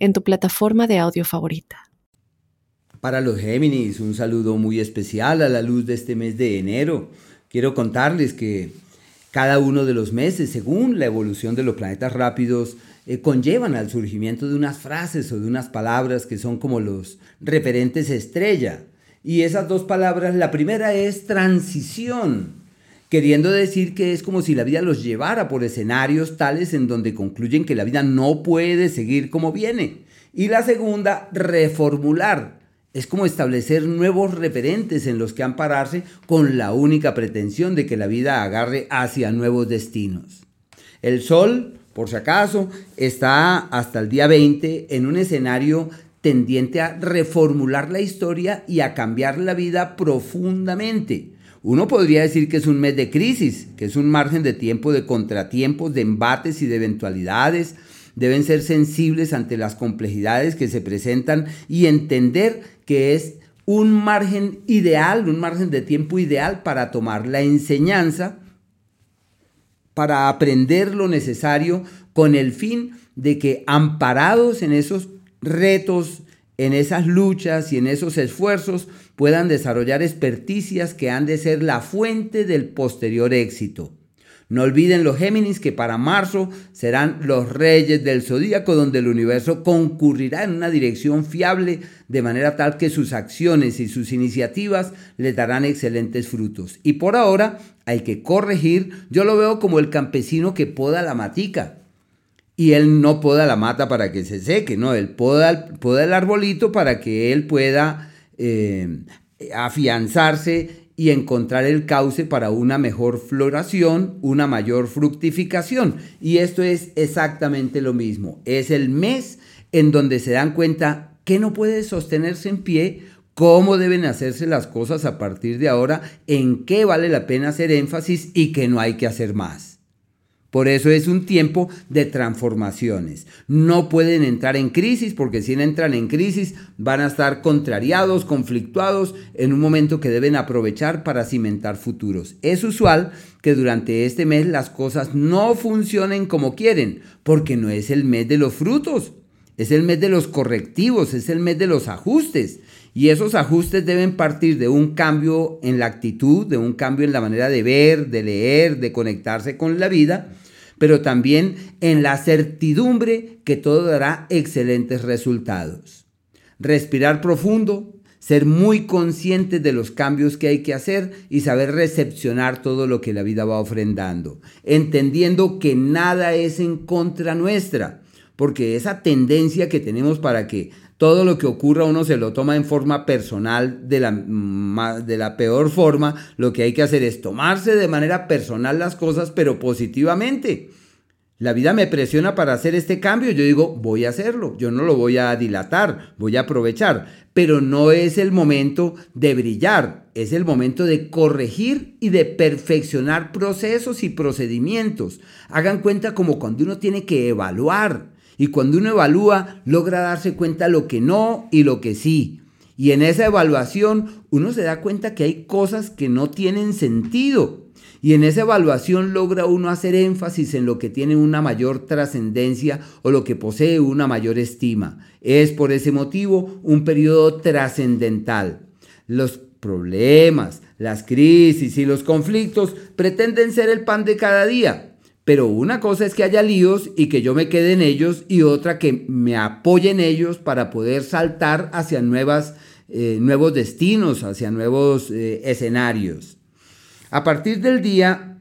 en tu plataforma de audio favorita. Para los Géminis, un saludo muy especial a la luz de este mes de enero. Quiero contarles que cada uno de los meses, según la evolución de los planetas rápidos, eh, conllevan al surgimiento de unas frases o de unas palabras que son como los referentes estrella. Y esas dos palabras, la primera es transición queriendo decir que es como si la vida los llevara por escenarios tales en donde concluyen que la vida no puede seguir como viene. Y la segunda, reformular. Es como establecer nuevos referentes en los que ampararse con la única pretensión de que la vida agarre hacia nuevos destinos. El Sol, por si acaso, está hasta el día 20 en un escenario tendiente a reformular la historia y a cambiar la vida profundamente uno podría decir que es un mes de crisis, que es un margen de tiempo de contratiempos, de embates y de eventualidades. Deben ser sensibles ante las complejidades que se presentan y entender que es un margen ideal, un margen de tiempo ideal para tomar la enseñanza, para aprender lo necesario con el fin de que amparados en esos retos, en esas luchas y en esos esfuerzos puedan desarrollar experticias que han de ser la fuente del posterior éxito. No olviden los Géminis que para marzo serán los reyes del zodíaco donde el universo concurrirá en una dirección fiable de manera tal que sus acciones y sus iniciativas les darán excelentes frutos. Y por ahora hay que corregir, yo lo veo como el campesino que poda la matica y él no poda la mata para que se seque, no, él poda, poda el arbolito para que él pueda eh, afianzarse y encontrar el cauce para una mejor floración, una mayor fructificación. Y esto es exactamente lo mismo. Es el mes en donde se dan cuenta que no puede sostenerse en pie, cómo deben hacerse las cosas a partir de ahora, en qué vale la pena hacer énfasis y que no hay que hacer más. Por eso es un tiempo de transformaciones. No pueden entrar en crisis porque si entran en crisis van a estar contrariados, conflictuados en un momento que deben aprovechar para cimentar futuros. Es usual que durante este mes las cosas no funcionen como quieren porque no es el mes de los frutos. Es el mes de los correctivos, es el mes de los ajustes. Y esos ajustes deben partir de un cambio en la actitud, de un cambio en la manera de ver, de leer, de conectarse con la vida pero también en la certidumbre que todo dará excelentes resultados. Respirar profundo, ser muy conscientes de los cambios que hay que hacer y saber recepcionar todo lo que la vida va ofrendando, entendiendo que nada es en contra nuestra, porque esa tendencia que tenemos para que todo lo que ocurra uno se lo toma en forma personal de la, de la peor forma. Lo que hay que hacer es tomarse de manera personal las cosas, pero positivamente. La vida me presiona para hacer este cambio, yo digo, voy a hacerlo, yo no lo voy a dilatar, voy a aprovechar, pero no es el momento de brillar, es el momento de corregir y de perfeccionar procesos y procedimientos. Hagan cuenta como cuando uno tiene que evaluar. Y cuando uno evalúa, logra darse cuenta lo que no y lo que sí. Y en esa evaluación uno se da cuenta que hay cosas que no tienen sentido. Y en esa evaluación logra uno hacer énfasis en lo que tiene una mayor trascendencia o lo que posee una mayor estima. Es por ese motivo un periodo trascendental. Los problemas, las crisis y los conflictos pretenden ser el pan de cada día, pero una cosa es que haya líos y que yo me quede en ellos y otra que me apoye en ellos para poder saltar hacia eh, nuevos destinos, hacia nuevos eh, escenarios. A partir del día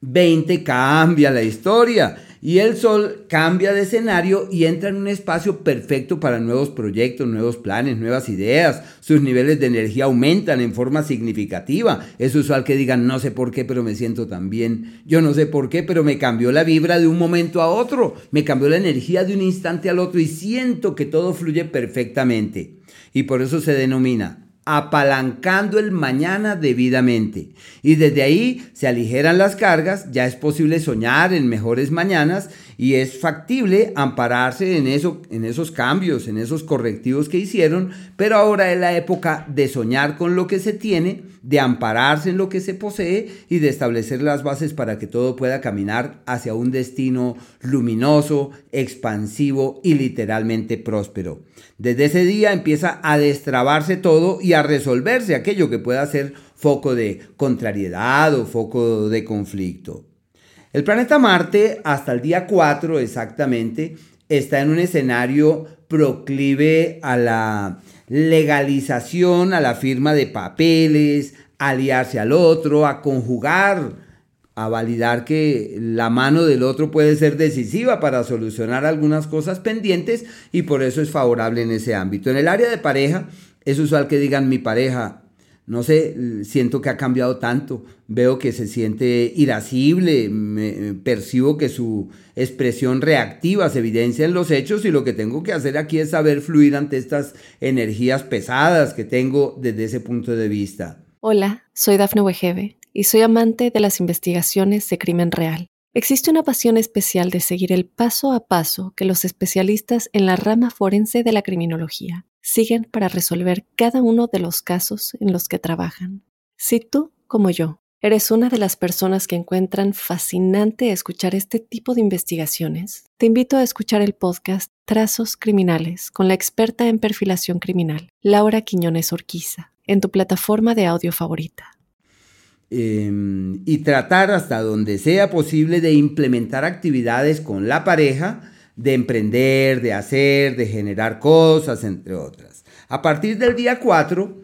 20 cambia la historia y el Sol cambia de escenario y entra en un espacio perfecto para nuevos proyectos, nuevos planes, nuevas ideas. Sus niveles de energía aumentan en forma significativa. Es usual que digan, no sé por qué, pero me siento tan bien. Yo no sé por qué, pero me cambió la vibra de un momento a otro. Me cambió la energía de un instante al otro y siento que todo fluye perfectamente. Y por eso se denomina apalancando el mañana debidamente. Y desde ahí se aligeran las cargas, ya es posible soñar en mejores mañanas y es factible ampararse en, eso, en esos cambios, en esos correctivos que hicieron, pero ahora es la época de soñar con lo que se tiene, de ampararse en lo que se posee y de establecer las bases para que todo pueda caminar hacia un destino luminoso, expansivo y literalmente próspero. Desde ese día empieza a destrabarse todo y a resolverse aquello que pueda ser foco de contrariedad o foco de conflicto. El planeta Marte, hasta el día 4 exactamente, está en un escenario proclive a la legalización, a la firma de papeles, a aliarse al otro, a conjugar, a validar que la mano del otro puede ser decisiva para solucionar algunas cosas pendientes y por eso es favorable en ese ámbito. En el área de pareja, es usual que digan mi pareja no sé, siento que ha cambiado tanto. Veo que se siente irascible, me, percibo que su expresión reactiva se evidencia en los hechos y lo que tengo que hacer aquí es saber fluir ante estas energías pesadas que tengo desde ese punto de vista. Hola, soy Dafne Wegebe y soy amante de las investigaciones de crimen real. Existe una pasión especial de seguir el paso a paso que los especialistas en la rama forense de la criminología siguen para resolver cada uno de los casos en los que trabajan. Si tú, como yo, eres una de las personas que encuentran fascinante escuchar este tipo de investigaciones, te invito a escuchar el podcast Trazos Criminales con la experta en perfilación criminal, Laura Quiñones Orquiza, en tu plataforma de audio favorita. Em, y tratar hasta donde sea posible de implementar actividades con la pareja de emprender, de hacer, de generar cosas, entre otras. A partir del día 4,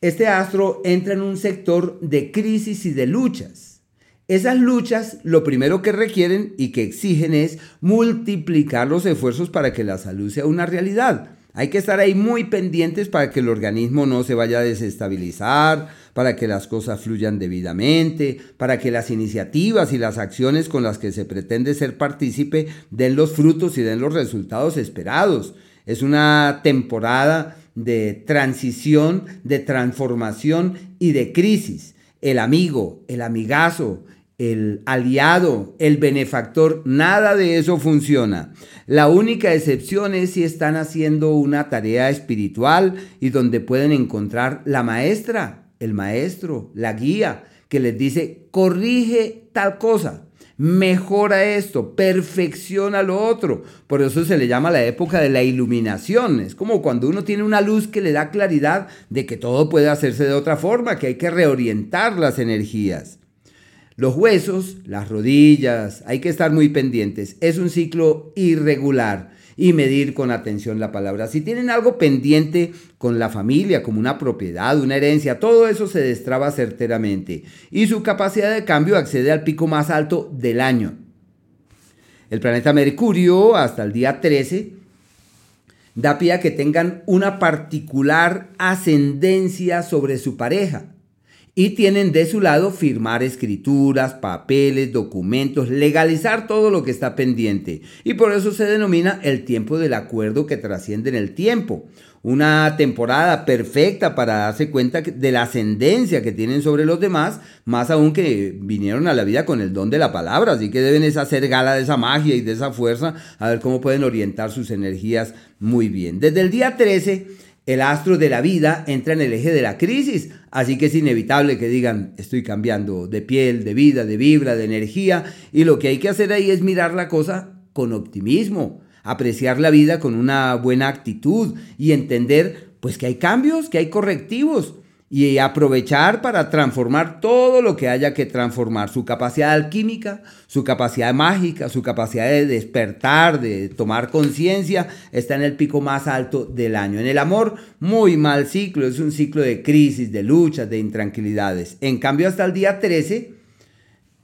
este astro entra en un sector de crisis y de luchas. Esas luchas lo primero que requieren y que exigen es multiplicar los esfuerzos para que la salud sea una realidad. Hay que estar ahí muy pendientes para que el organismo no se vaya a desestabilizar, para que las cosas fluyan debidamente, para que las iniciativas y las acciones con las que se pretende ser partícipe den los frutos y den los resultados esperados. Es una temporada de transición, de transformación y de crisis. El amigo, el amigazo, el aliado, el benefactor, nada de eso funciona. La única excepción es si están haciendo una tarea espiritual y donde pueden encontrar la maestra, el maestro, la guía, que les dice, corrige tal cosa, mejora esto, perfecciona lo otro. Por eso se le llama la época de la iluminación. Es como cuando uno tiene una luz que le da claridad de que todo puede hacerse de otra forma, que hay que reorientar las energías. Los huesos, las rodillas, hay que estar muy pendientes. Es un ciclo irregular y medir con atención la palabra. Si tienen algo pendiente con la familia, como una propiedad, una herencia, todo eso se destraba certeramente y su capacidad de cambio accede al pico más alto del año. El planeta Mercurio, hasta el día 13, da pie a que tengan una particular ascendencia sobre su pareja y tienen de su lado firmar escrituras, papeles, documentos, legalizar todo lo que está pendiente. Y por eso se denomina el tiempo del acuerdo que trasciende en el tiempo. Una temporada perfecta para darse cuenta de la ascendencia que tienen sobre los demás, más aún que vinieron a la vida con el don de la palabra, así que deben hacer gala de esa magia y de esa fuerza, a ver cómo pueden orientar sus energías muy bien. Desde el día 13 el astro de la vida entra en el eje de la crisis, así que es inevitable que digan, estoy cambiando de piel, de vida, de vibra, de energía, y lo que hay que hacer ahí es mirar la cosa con optimismo, apreciar la vida con una buena actitud y entender pues que hay cambios, que hay correctivos y aprovechar para transformar todo lo que haya que transformar, su capacidad alquímica, su capacidad mágica, su capacidad de despertar, de tomar conciencia, está en el pico más alto del año. En el amor, muy mal ciclo, es un ciclo de crisis, de luchas, de intranquilidades. En cambio, hasta el día 13,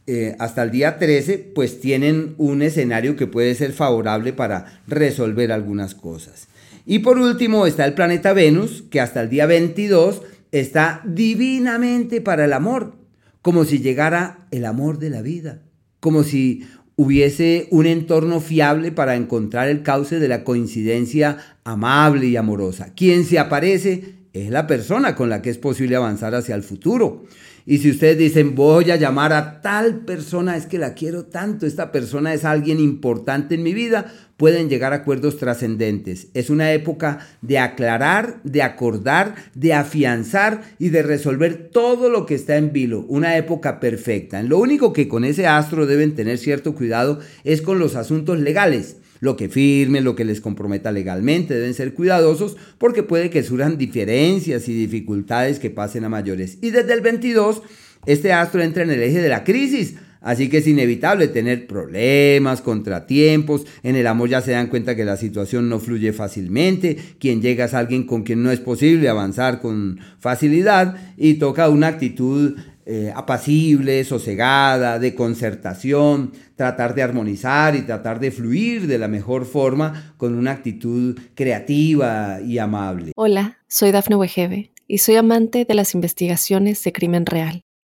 eh, hasta el día 13, pues tienen un escenario que puede ser favorable para resolver algunas cosas. Y por último está el planeta Venus, que hasta el día 22 está divinamente para el amor, como si llegara el amor de la vida, como si hubiese un entorno fiable para encontrar el cauce de la coincidencia amable y amorosa. Quien se aparece es la persona con la que es posible avanzar hacia el futuro. Y si ustedes dicen, voy a llamar a tal persona, es que la quiero tanto, esta persona es alguien importante en mi vida, pueden llegar a acuerdos trascendentes. Es una época de aclarar, de acordar, de afianzar y de resolver todo lo que está en vilo. Una época perfecta. Lo único que con ese astro deben tener cierto cuidado es con los asuntos legales lo que firmen, lo que les comprometa legalmente. Deben ser cuidadosos porque puede que surjan diferencias y dificultades que pasen a mayores. Y desde el 22, este astro entra en el eje de la crisis. Así que es inevitable tener problemas, contratiempos. En el amor ya se dan cuenta que la situación no fluye fácilmente. Quien llega es alguien con quien no es posible avanzar con facilidad y toca una actitud eh, apacible, sosegada, de concertación, tratar de armonizar y tratar de fluir de la mejor forma con una actitud creativa y amable. Hola, soy Dafne Wegebe y soy amante de las investigaciones de crimen real.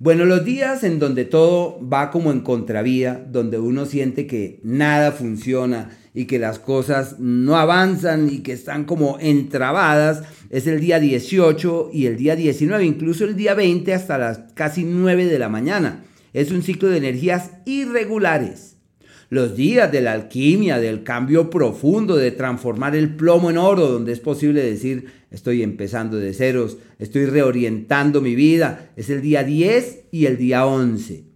Bueno, los días en donde todo va como en contravía, donde uno siente que nada funciona y que las cosas no avanzan y que están como entrabadas, es el día 18 y el día 19, incluso el día 20 hasta las casi 9 de la mañana. Es un ciclo de energías irregulares. Los días de la alquimia, del cambio profundo, de transformar el plomo en oro, donde es posible decir, estoy empezando de ceros, estoy reorientando mi vida, es el día 10 y el día 11.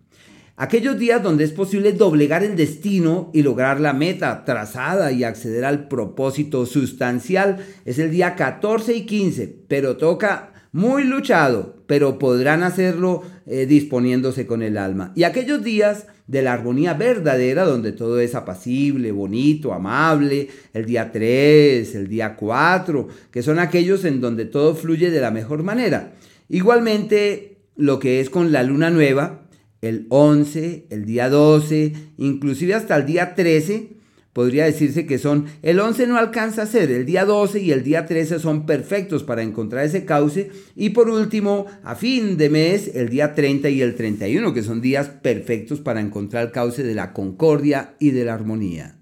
Aquellos días donde es posible doblegar el destino y lograr la meta trazada y acceder al propósito sustancial es el día 14 y 15, pero toca muy luchado, pero podrán hacerlo eh, disponiéndose con el alma. Y aquellos días de la armonía verdadera, donde todo es apacible, bonito, amable, el día 3, el día 4, que son aquellos en donde todo fluye de la mejor manera. Igualmente, lo que es con la luna nueva, el 11, el día 12, inclusive hasta el día 13, podría decirse que son, el 11 no alcanza a ser, el día 12 y el día 13 son perfectos para encontrar ese cauce y por último, a fin de mes, el día 30 y el 31, que son días perfectos para encontrar el cauce de la concordia y de la armonía.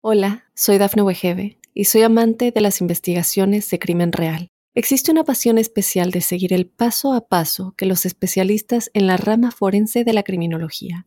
Hola, soy Dafne Wegebe y soy amante de las investigaciones de crimen real. Existe una pasión especial de seguir el paso a paso que los especialistas en la rama forense de la criminología